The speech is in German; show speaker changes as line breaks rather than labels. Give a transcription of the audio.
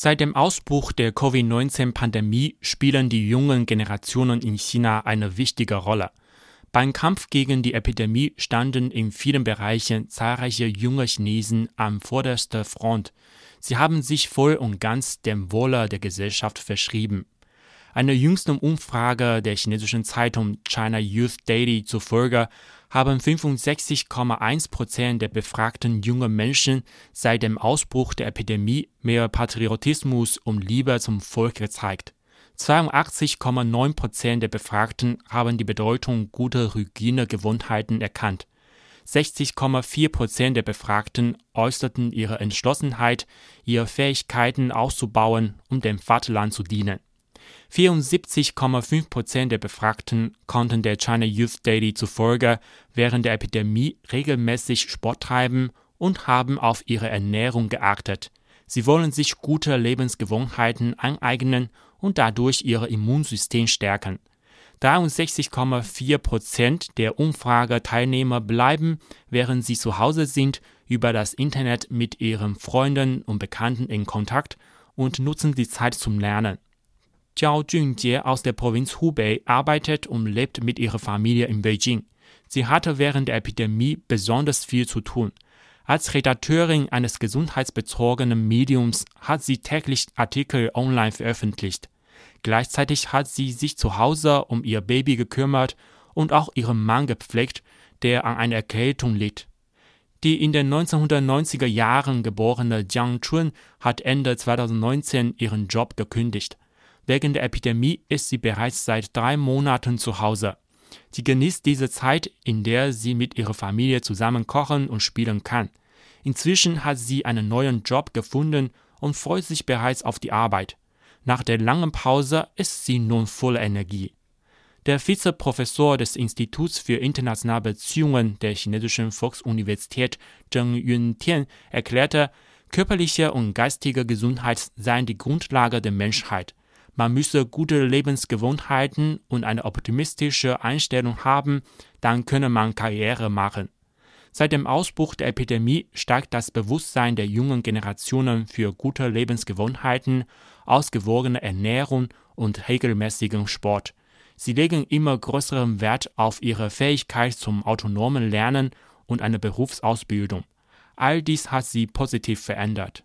Seit dem Ausbruch der Covid-19-Pandemie spielen die jungen Generationen in China eine wichtige Rolle. Beim Kampf gegen die Epidemie standen in vielen Bereichen zahlreiche junge Chinesen an vorderster Front. Sie haben sich voll und ganz dem Wohle der Gesellschaft verschrieben. Einer jüngsten Umfrage der chinesischen Zeitung China Youth Daily zufolge haben 65,1 Prozent der befragten jungen Menschen seit dem Ausbruch der Epidemie mehr Patriotismus und Liebe zum Volk gezeigt. 82,9 Prozent der Befragten haben die Bedeutung guter Hygienegewohnheiten erkannt. 60,4 Prozent der Befragten äußerten ihre Entschlossenheit, ihre Fähigkeiten auszubauen, um dem Vaterland zu dienen. 74,5 Prozent der Befragten konnten der China Youth Daily zufolge während der Epidemie regelmäßig Sport treiben und haben auf ihre Ernährung geachtet. Sie wollen sich gute Lebensgewohnheiten aneignen und dadurch ihr Immunsystem stärken. 63,4 Prozent der Umfrageteilnehmer bleiben, während sie zu Hause sind, über das Internet mit ihren Freunden und Bekannten in Kontakt und nutzen die Zeit zum Lernen. Jiao Junjie aus der Provinz Hubei arbeitet und lebt mit ihrer Familie in Beijing. Sie hatte während der Epidemie besonders viel zu tun. Als Redakteurin eines gesundheitsbezogenen Mediums hat sie täglich Artikel online veröffentlicht. Gleichzeitig hat sie sich zu Hause um ihr Baby gekümmert und auch ihren Mann gepflegt, der an einer Erkältung litt. Die in den 1990er Jahren geborene Jiang Chun hat Ende 2019 ihren Job gekündigt. Wegen der Epidemie ist sie bereits seit drei Monaten zu Hause. Sie genießt diese Zeit, in der sie mit ihrer Familie zusammen kochen und spielen kann. Inzwischen hat sie einen neuen Job gefunden und freut sich bereits auf die Arbeit. Nach der langen Pause ist sie nun voller Energie. Der Vizeprofessor des Instituts für internationale Beziehungen der chinesischen Volksuniversität Zheng Yuntian erklärte, körperliche und geistige Gesundheit seien die Grundlage der Menschheit. Man müsse gute Lebensgewohnheiten und eine optimistische Einstellung haben, dann könne man Karriere machen. Seit dem Ausbruch der Epidemie steigt das Bewusstsein der jungen Generationen für gute Lebensgewohnheiten, ausgewogene Ernährung und regelmäßigen Sport. Sie legen immer größeren Wert auf ihre Fähigkeit zum autonomen Lernen und eine Berufsausbildung. All dies hat sie positiv verändert.